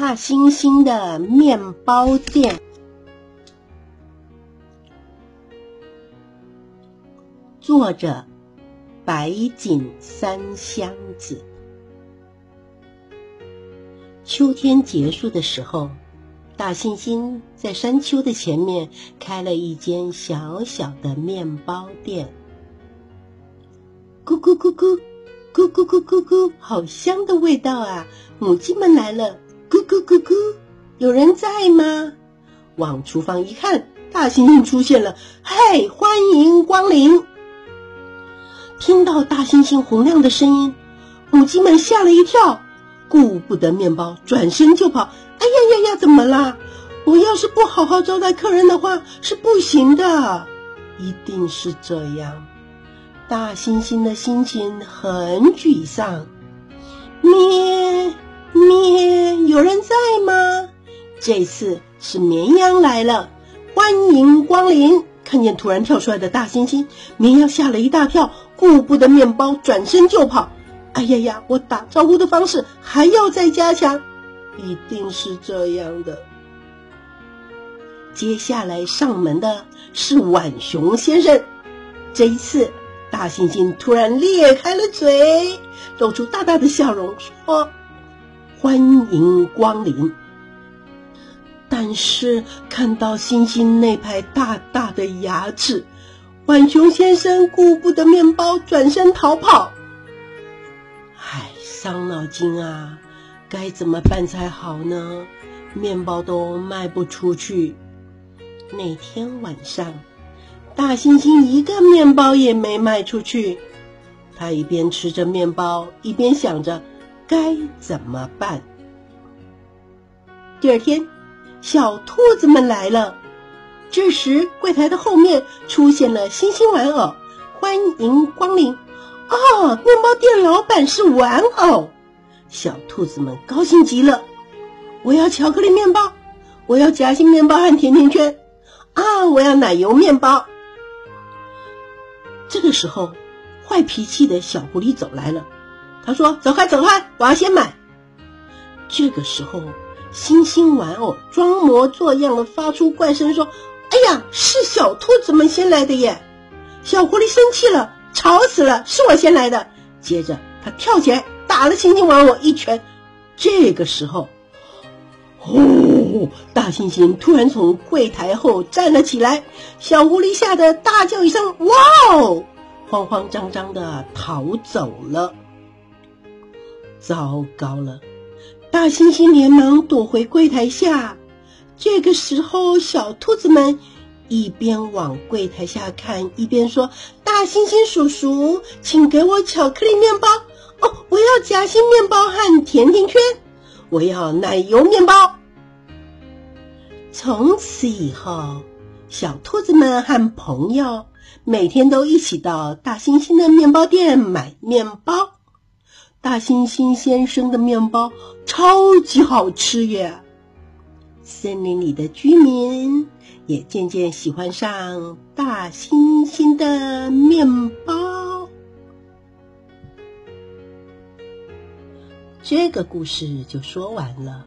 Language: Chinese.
大猩猩的面包店，作者白井三香子。秋天结束的时候，大猩猩在山丘的前面开了一间小小的面包店。咕咕咕咕，咕咕咕咕咕，好香的味道啊！母鸡们来了。咕咕咕咕，有人在吗？往厨房一看，大猩猩出现了。嘿，欢迎光临！听到大猩猩洪亮的声音，母鸡们吓了一跳，顾不得面包，转身就跑。哎呀呀呀，怎么啦？我要是不好好招待客人的话，是不行的。一定是这样，大猩猩的心情很沮丧。咩。咩，有人在吗？这次是绵羊来了，欢迎光临！看见突然跳出来的大猩猩，绵羊吓了一大跳，顾不得面包，转身就跑。哎呀呀，我打招呼的方式还要再加强，一定是这样的。接下来上门的是浣熊先生，这一次大猩猩突然裂开了嘴，露出大大的笑容，说。欢迎光临。但是看到星星那排大大的牙齿，浣熊先生顾不得面包，转身逃跑。唉，伤脑筋啊！该怎么办才好呢？面包都卖不出去。那天晚上，大猩猩一个面包也没卖出去。他一边吃着面包，一边想着。该怎么办？第二天，小兔子们来了。这时，柜台的后面出现了星星玩偶，欢迎光临！哦，面包店老板是玩偶，小兔子们高兴极了。我要巧克力面包，我要夹心面包和甜甜圈，啊，我要奶油面包。这个时候，坏脾气的小狐狸走来了。他说：“走开，走开！我要先买。”这个时候，星星玩偶装模作样的发出怪声，说：“哎呀，是小兔子们先来的耶！”小狐狸生气了，吵死了，是我先来的。接着，他跳起来打了星星玩偶一拳。这个时候，呼！大猩猩突然从柜台后站了起来，小狐狸吓得大叫一声：“哇哦！”慌慌张张的逃走了。糟糕了！大猩猩连忙躲回柜台下。这个时候，小兔子们一边往柜台下看，一边说：“大猩猩叔叔，请给我巧克力面包哦！我要夹心面包和甜甜圈，我要奶油面包。”从此以后，小兔子们和朋友每天都一起到大猩猩的面包店买面包。大猩猩先生的面包超级好吃耶！森林里的居民也渐渐喜欢上大猩猩的面包。这个故事就说完了。